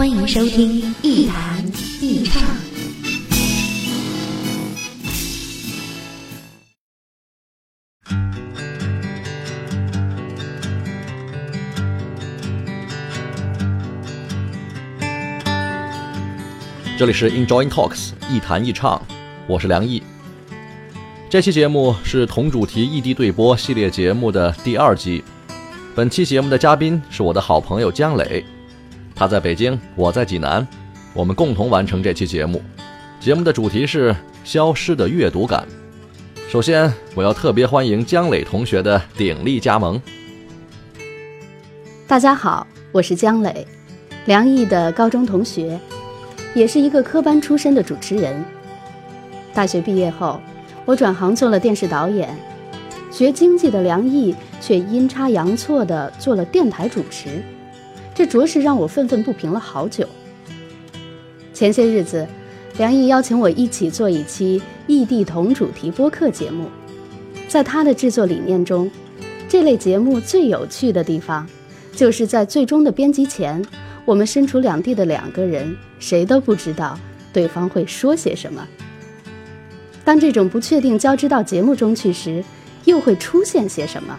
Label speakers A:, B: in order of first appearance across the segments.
A: 欢迎收听《一弹一唱》。
B: 这里是 Enjoy Talks 一谈一唱，我是梁毅。这期节目是同主题异地对播系列节目的第二集。本期节目的嘉宾是我的好朋友姜磊，他在北京，我在济南，我们共同完成这期节目。节目的主题是消失的阅读感。首先，我要特别欢迎姜磊同学的鼎力加盟。
C: 大家好，我是姜磊，梁毅的高中同学，也是一个科班出身的主持人。大学毕业后，我转行做了电视导演。学经济的梁毅却阴差阳错地做了电台主持，这着实让我愤愤不平了好久。前些日子，梁毅邀请我一起做一期异地同主题播客节目，在他的制作理念中，这类节目最有趣的地方，就是在最终的编辑前，我们身处两地的两个人，谁都不知道对方会说些什么。当这种不确定交织到节目中去时，又会出现些什么？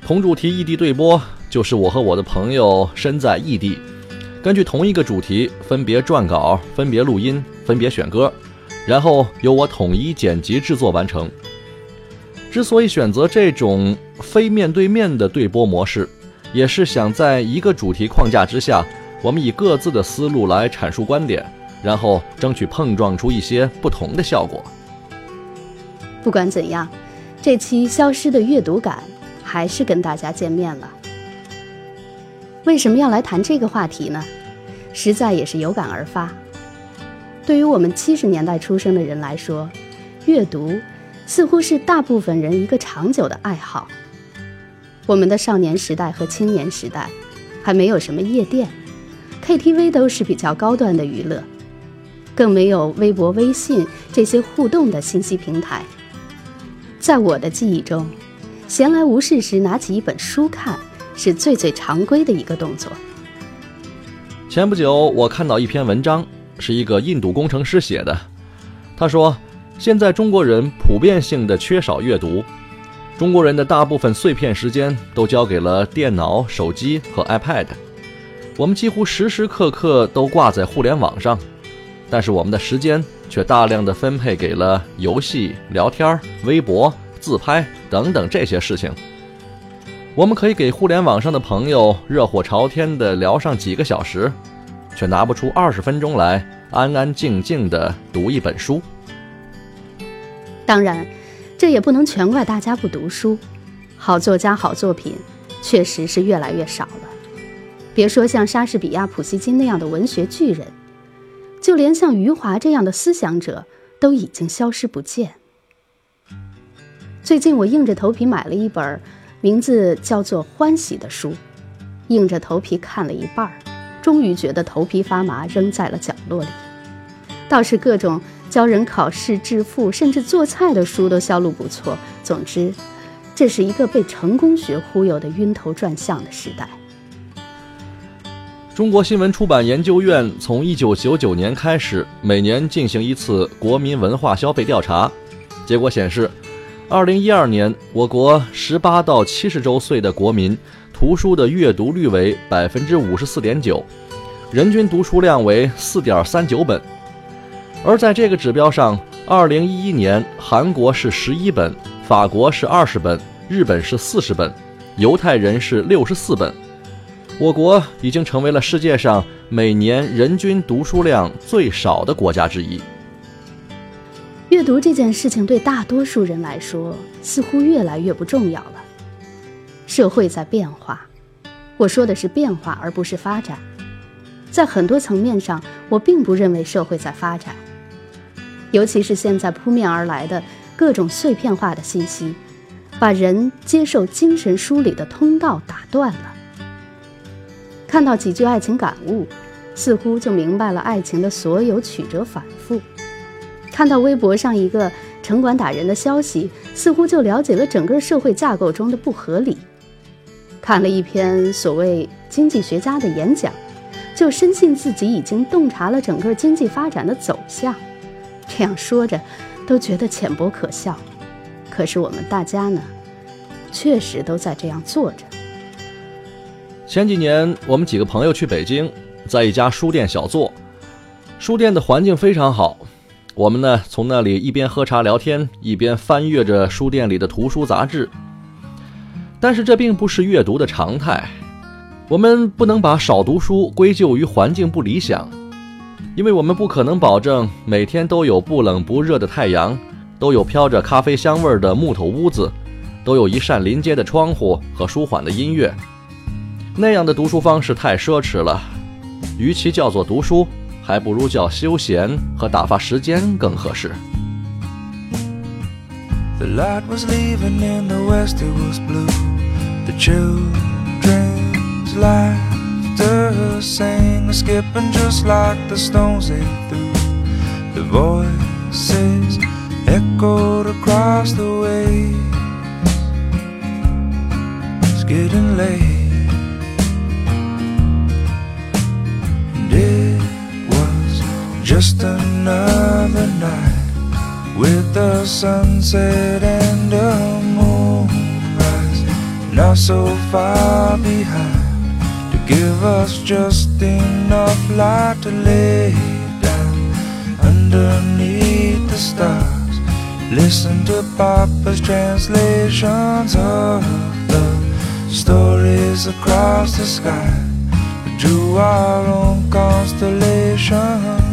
B: 同主题异地对播，就是我和我的朋友身在异地，根据同一个主题分别撰稿、分别录音、分别选歌，然后由我统一剪辑制作完成。之所以选择这种非面对面的对播模式，也是想在一个主题框架之下，我们以各自的思路来阐述观点，然后争取碰撞出一些不同的效果。
C: 不管怎样，这期消失的阅读感还是跟大家见面了。为什么要来谈这个话题呢？实在也是有感而发。对于我们七十年代出生的人来说，阅读似乎是大部分人一个长久的爱好。我们的少年时代和青年时代，还没有什么夜店、KTV 都是比较高端的娱乐，更没有微博、微信这些互动的信息平台。在我的记忆中，闲来无事时拿起一本书看，是最最常规的一个动作。
B: 前不久，我看到一篇文章，是一个印度工程师写的。他说，现在中国人普遍性的缺少阅读，中国人的大部分碎片时间都交给了电脑、手机和 iPad，我们几乎时时刻刻都挂在互联网上，但是我们的时间。却大量的分配给了游戏、聊天、微博、自拍等等这些事情。我们可以给互联网上的朋友热火朝天的聊上几个小时，却拿不出二十分钟来安安静静的读一本书。
C: 当然，这也不能全怪大家不读书，好作家、好作品确实是越来越少了。别说像莎士比亚、普希金那样的文学巨人。就连像余华这样的思想者都已经消失不见。最近我硬着头皮买了一本名字叫做《欢喜》的书，硬着头皮看了一半儿，终于觉得头皮发麻，扔在了角落里。倒是各种教人考试、致富，甚至做菜的书都销路不错。总之，这是一个被成功学忽悠的晕头转向的时代。
B: 中国新闻出版研究院从一九九九年开始，每年进行一次国民文化消费调查。结果显示，二零一二年我国十八到七十周岁的国民图书的阅读率为百分之五十四点九，人均读书量为四点三九本。而在这个指标上，二零一一年韩国是十一本，法国是二十本，日本是四十本，犹太人是六十四本。我国已经成为了世界上每年人均读书量最少的国家之一。
C: 阅读这件事情对大多数人来说似乎越来越不重要了。社会在变化，我说的是变化，而不是发展。在很多层面上，我并不认为社会在发展，尤其是现在扑面而来的各种碎片化的信息，把人接受精神梳理的通道打断了。看到几句爱情感悟，似乎就明白了爱情的所有曲折反复；看到微博上一个城管打人的消息，似乎就了解了整个社会架构中的不合理；看了一篇所谓经济学家的演讲，就深信自己已经洞察了整个经济发展的走向。这样说着，都觉得浅薄可笑。可是我们大家呢，确实都在这样做着。
B: 前几年，我们几个朋友去北京，在一家书店小坐。书店的环境非常好，我们呢从那里一边喝茶聊天，一边翻阅着书店里的图书杂志。但是这并不是阅读的常态，我们不能把少读书归咎于环境不理想，因为我们不可能保证每天都有不冷不热的太阳，都有飘着咖啡香味的木头屋子，都有一扇临街的窗户和舒缓的音乐。那样的读书方式太奢侈了，与其叫做读书，还不如叫休闲和打发时间更合适。
D: The light was leaving in the west, it was blue. The children's laughter sang, skipping just like the stones they threw. The voices echoed across the waves. It's getting late. And it just another night with the sunset and the moonrise. Not so far behind to give us just enough light to lay down. Underneath the stars listen to papa's translations of the stories across the sky. Drew our own constellation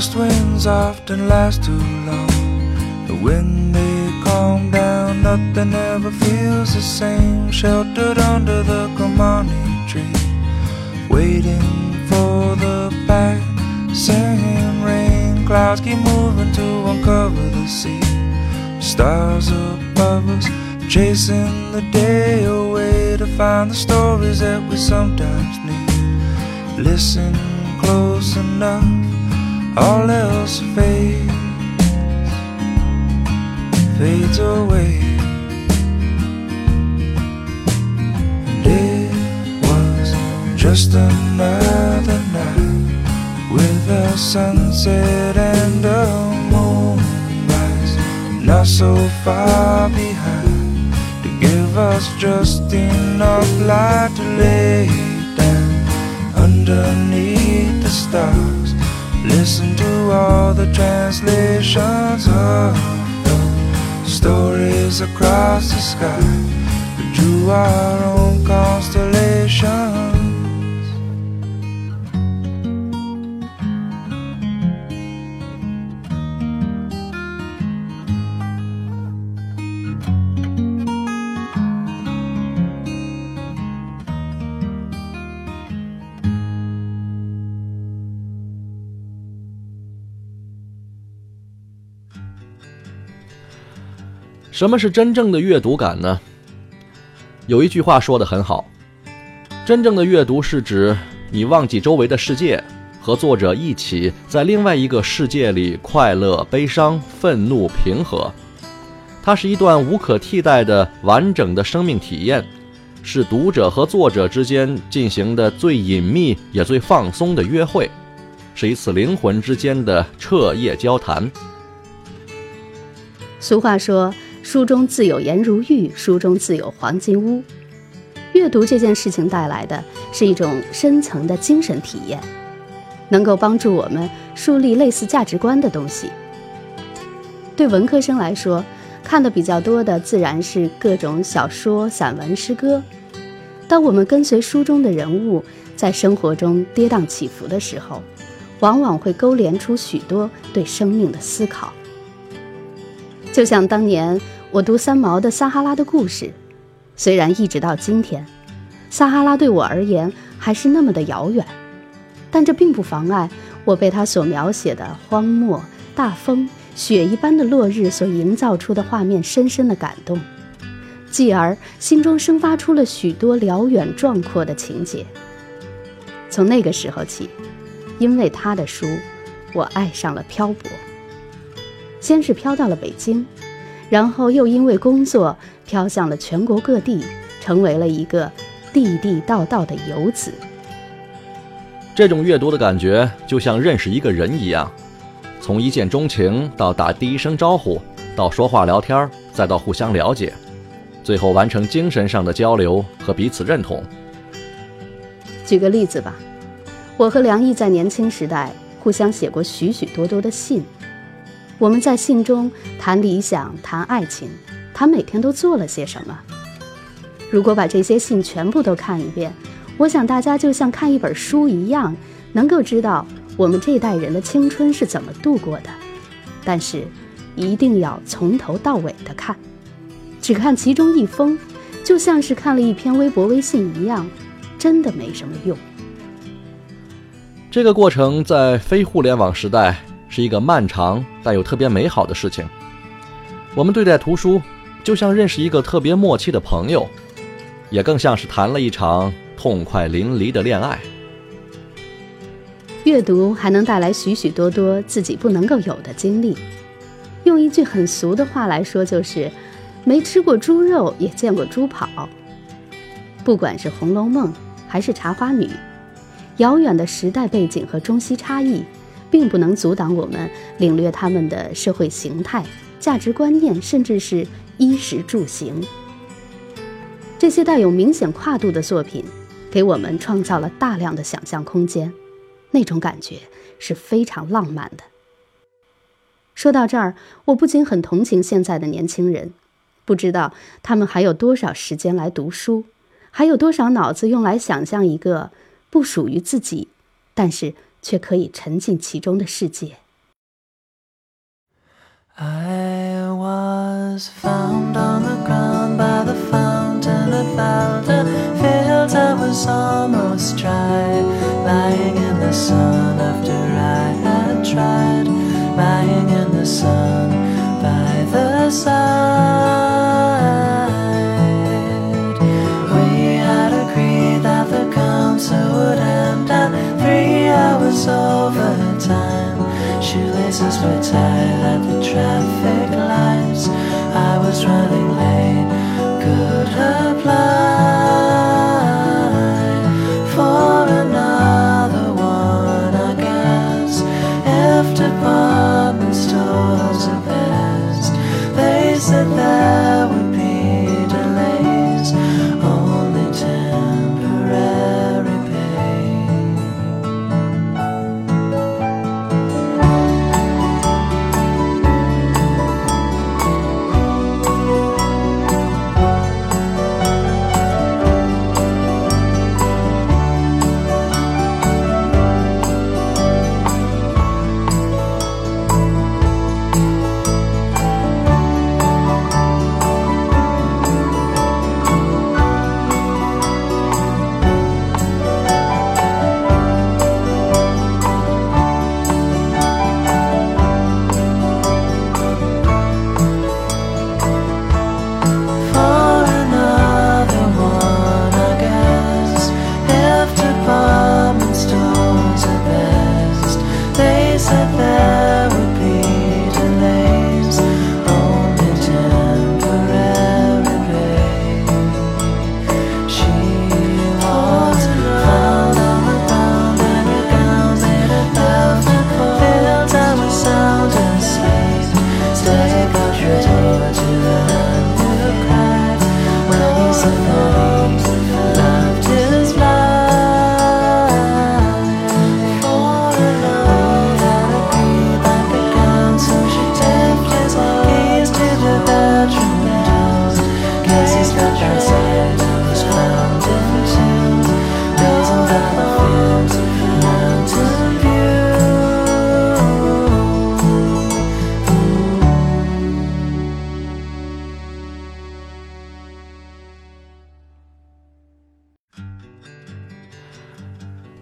D: west winds often last too long. But when they calm down, nothing ever feels the same. Sheltered under the Kamani tree, waiting for the passing rain. Clouds keep moving to uncover the sea. Stars above us, chasing the day away to find the stories that we sometimes need. Listen close enough all else fades, fades away. And it was just another night with a sunset and a moonrise, not so far behind to give us just enough light to lay down underneath the stars. Listen to all the translations of the stories across the sky. We drew our own constellations.
B: 什么是真正的阅读感呢？有一句话说得很好，真正的阅读是指你忘记周围的世界，和作者一起在另外一个世界里快乐、悲伤、愤怒、平和。它是一段无可替代的完整的生命体验，是读者和作者之间进行的最隐秘也最放松的约会，是一次灵魂之间的彻夜交谈。
C: 俗话说：“书中自有颜如玉，书中自有黄金屋。”阅读这件事情带来的是一种深层的精神体验，能够帮助我们树立类似价值观的东西。对文科生来说，看的比较多的自然是各种小说、散文、诗歌。当我们跟随书中的人物在生活中跌宕起伏的时候，往往会勾连出许多对生命的思考。就像当年我读三毛的《撒哈拉的故事》，虽然一直到今天，撒哈拉对我而言还是那么的遥远，但这并不妨碍我被他所描写的荒漠、大风、雪一般的落日所营造出的画面深深的感动。继而，心中生发出了许多辽远壮阔的情节。从那个时候起，因为他的书，我爱上了漂泊。先是飘到了北京，然后又因为工作飘向了全国各地，成为了一个地地道道的游子。
B: 这种阅读的感觉，就像认识一个人一样，从一见钟情到打第一声招呼，到说话聊天，再到互相了解。最后完成精神上的交流和彼此认同。
C: 举个例子吧，我和梁毅在年轻时代互相写过许许多多的信，我们在信中谈理想、谈爱情，谈每天都做了些什么。如果把这些信全部都看一遍，我想大家就像看一本书一样，能够知道我们这代人的青春是怎么度过的。但是，一定要从头到尾的看。只看其中一封，就像是看了一篇微博微信一样，真的没什么用。
B: 这个过程在非互联网时代是一个漫长但又特别美好的事情。我们对待图书，就像认识一个特别默契的朋友，也更像是谈了一场痛快淋漓的恋爱。
C: 阅读还能带来许许多多自己不能够有的经历。用一句很俗的话来说，就是。没吃过猪肉，也见过猪跑。不管是《红楼梦》还是《茶花女》，遥远的时代背景和中西差异，并不能阻挡我们领略他们的社会形态、价值观念，甚至是衣食住行。这些带有明显跨度的作品，给我们创造了大量的想象空间，那种感觉是非常浪漫的。说到这儿，我不仅很同情现在的年轻人。不知道他们还有多少时间来读书，还有多少脑子用来想象一个不属于自己，但是却可以沉浸其中的世界。
E: Shoelaces were tied at the traffic lights. I was running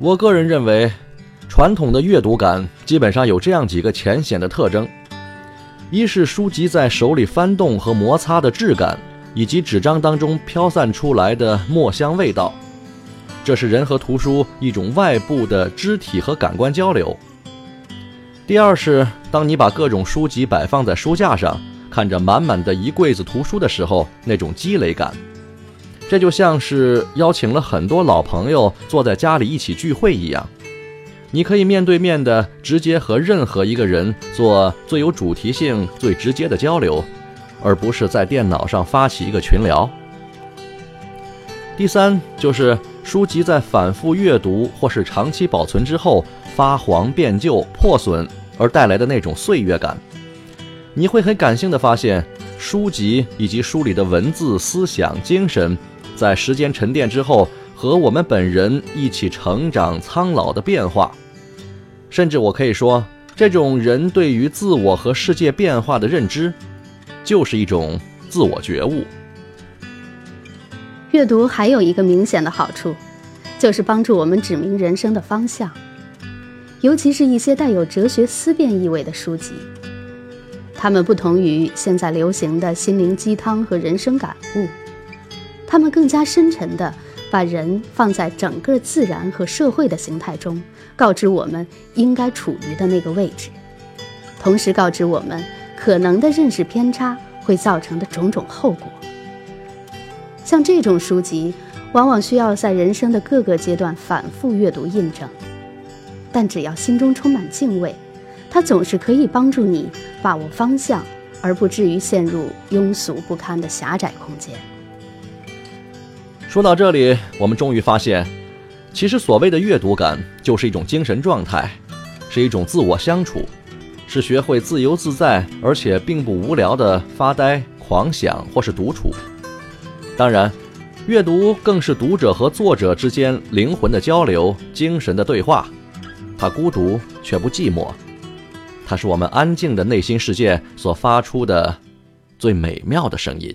B: 我个人认为，传统的阅读感基本上有这样几个浅显的特征：一是书籍在手里翻动和摩擦的质感，以及纸张当中飘散出来的墨香味道，这是人和图书一种外部的肢体和感官交流。第二是，当你把各种书籍摆放在书架上，看着满满的一柜子图书的时候，那种积累感。这就像是邀请了很多老朋友坐在家里一起聚会一样，你可以面对面的直接和任何一个人做最有主题性、最直接的交流，而不是在电脑上发起一个群聊。第三就是书籍在反复阅读或是长期保存之后发黄变旧、破损而带来的那种岁月感，你会很感性的发现，书籍以及书里的文字、思想、精神。在时间沉淀之后，和我们本人一起成长、苍老的变化，甚至我可以说，这种人对于自我和世界变化的认知，就是一种自我觉悟。
C: 阅读还有一个明显的好处，就是帮助我们指明人生的方向，尤其是一些带有哲学思辨意味的书籍。它们不同于现在流行的心灵鸡汤和人生感悟。他们更加深沉地把人放在整个自然和社会的形态中，告知我们应该处于的那个位置，同时告知我们可能的认识偏差会造成的种种后果。像这种书籍，往往需要在人生的各个阶段反复阅读印证，但只要心中充满敬畏，它总是可以帮助你把握方向，而不至于陷入庸俗不堪的狭窄空间。
B: 说到这里，我们终于发现，其实所谓的阅读感就是一种精神状态，是一种自我相处，是学会自由自在而且并不无聊的发呆、狂想或是独处。当然，阅读更是读者和作者之间灵魂的交流、精神的对话。它孤独却不寂寞，它是我们安静的内心世界所发出的最美妙的声音。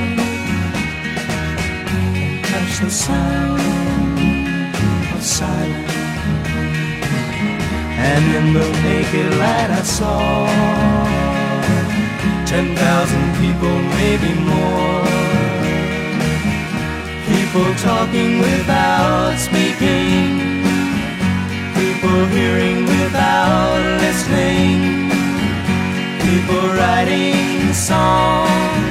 F: the sound of silence. And in the naked light, I saw ten thousand people, maybe more. People talking without speaking people hearing without listening, people writing songs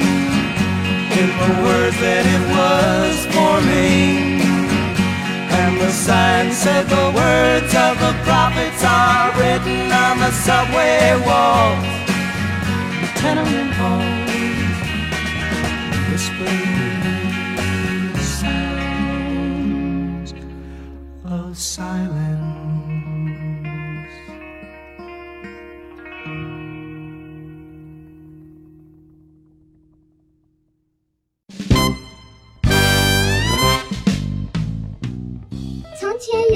G: in the words that it was forming. And the sign said the words of the prophets are written on the subway walls, the tenement halls, whispering sounds of silence.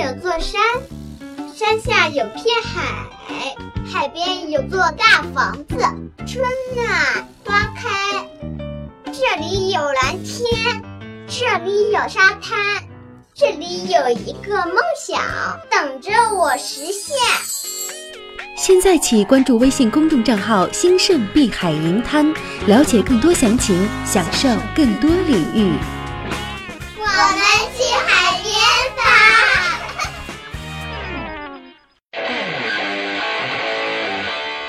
H: 有座山，山下有片海，海边有座大房子。春暖，花开，这里有蓝天，这里有沙滩，这里有一个梦想等着我实现。
A: 现在起关注微信公众账号“兴盛碧海银滩”，了解更多详情，享受更多礼遇。
H: 我们去海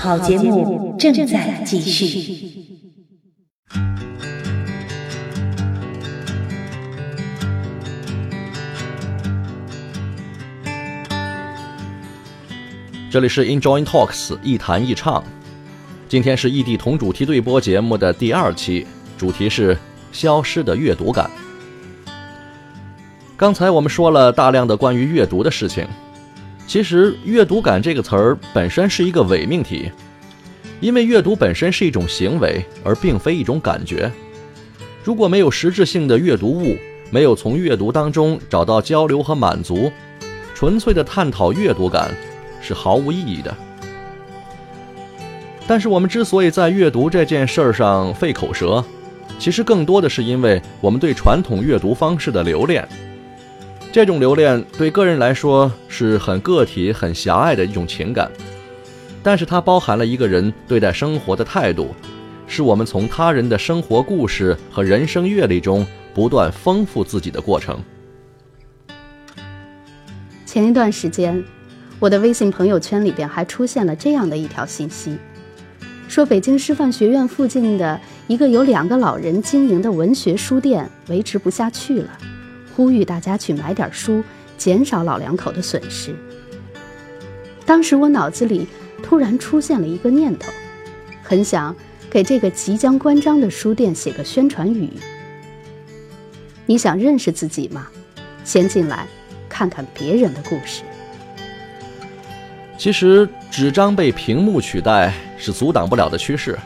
A: 好节目正在继续。
B: 这里是 Enjoy Talks 一谈一唱，今天是异地同主题对播节目的第二期，主题是消失的阅读感。刚才我们说了大量的关于阅读的事情，其实“阅读感”这个词儿本身是一个伪命题，因为阅读本身是一种行为，而并非一种感觉。如果没有实质性的阅读物，没有从阅读当中找到交流和满足，纯粹的探讨阅读感是毫无意义的。但是我们之所以在阅读这件事儿上费口舌，其实更多的是因为我们对传统阅读方式的留恋。这种留恋对个人来说是很个体、很狭隘的一种情感，但是它包含了一个人对待生活的态度，是我们从他人的生活故事和人生阅历中不断丰富自己的过程。
C: 前一段时间，我的微信朋友圈里边还出现了这样的一条信息，说北京师范学院附近的一个有两个老人经营的文学书店维持不下去了，呼吁大家去买点书，减少老两口的损失。当时我脑子里突然出现了一个念头，很想给这个即将关张的书店写个宣传语。你想认识自己吗？先进来看看别人的故事。
B: 其实，纸张被屏幕取代是阻挡不了的趋势。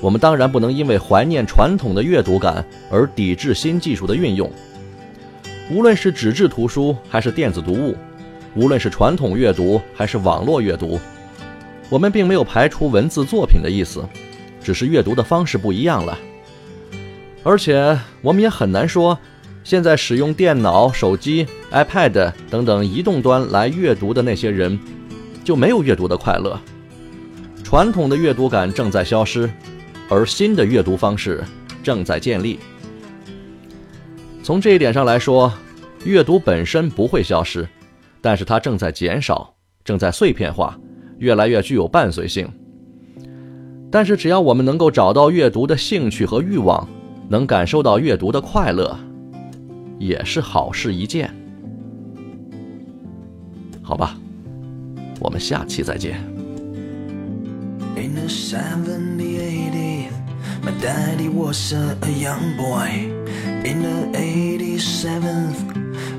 B: 我们当然不能因为怀念传统的阅读感而抵制新技术的运用。无论是纸质图书还是电子读物，无论是传统阅读还是网络阅读，我们并没有排除文字作品的意思，只是阅读的方式不一样了。而且，我们也很难说，现在使用电脑、手机、iPad 等等移动端来阅读的那些人，就没有阅读的快乐。传统的阅读感正在消失，而新的阅读方式正在建立。从这一点上来说，阅读本身不会消失，但是它正在减少，正在碎片化，越来越具有伴随性。但是只要我们能够找到阅读的兴趣和欲望，能感受到阅读的快乐，也是好事一件。好吧，我们下期再见。
G: In the 70, 80, my daddy was a, a young boy. In the 87th,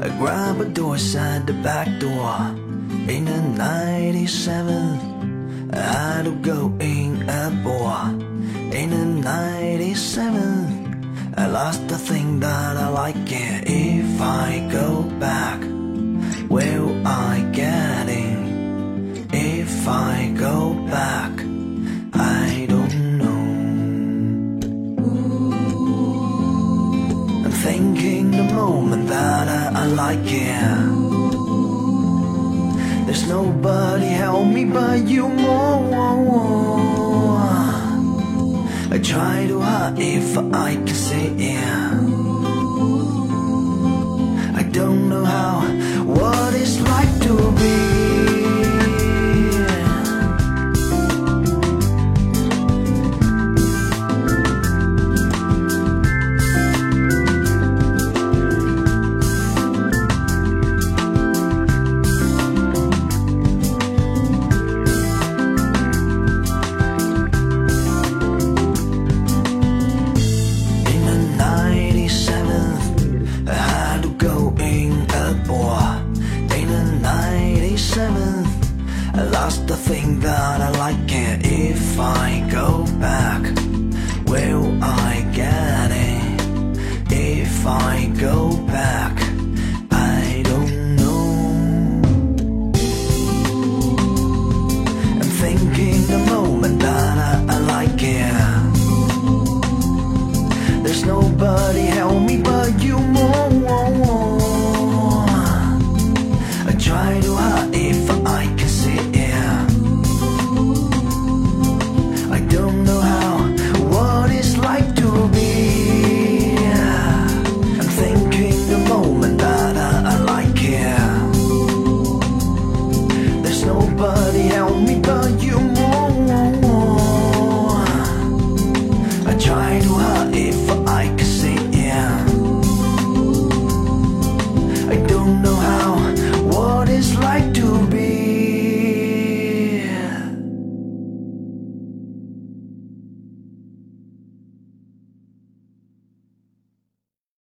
G: I grab a door side the back door. In the 97th, I do go in a bar. In the 97th, I lost the thing that I like it. If I go back, will I get in? If I go back, I home and that I, I like it. There's nobody help me but you more I try to hide if I can see it.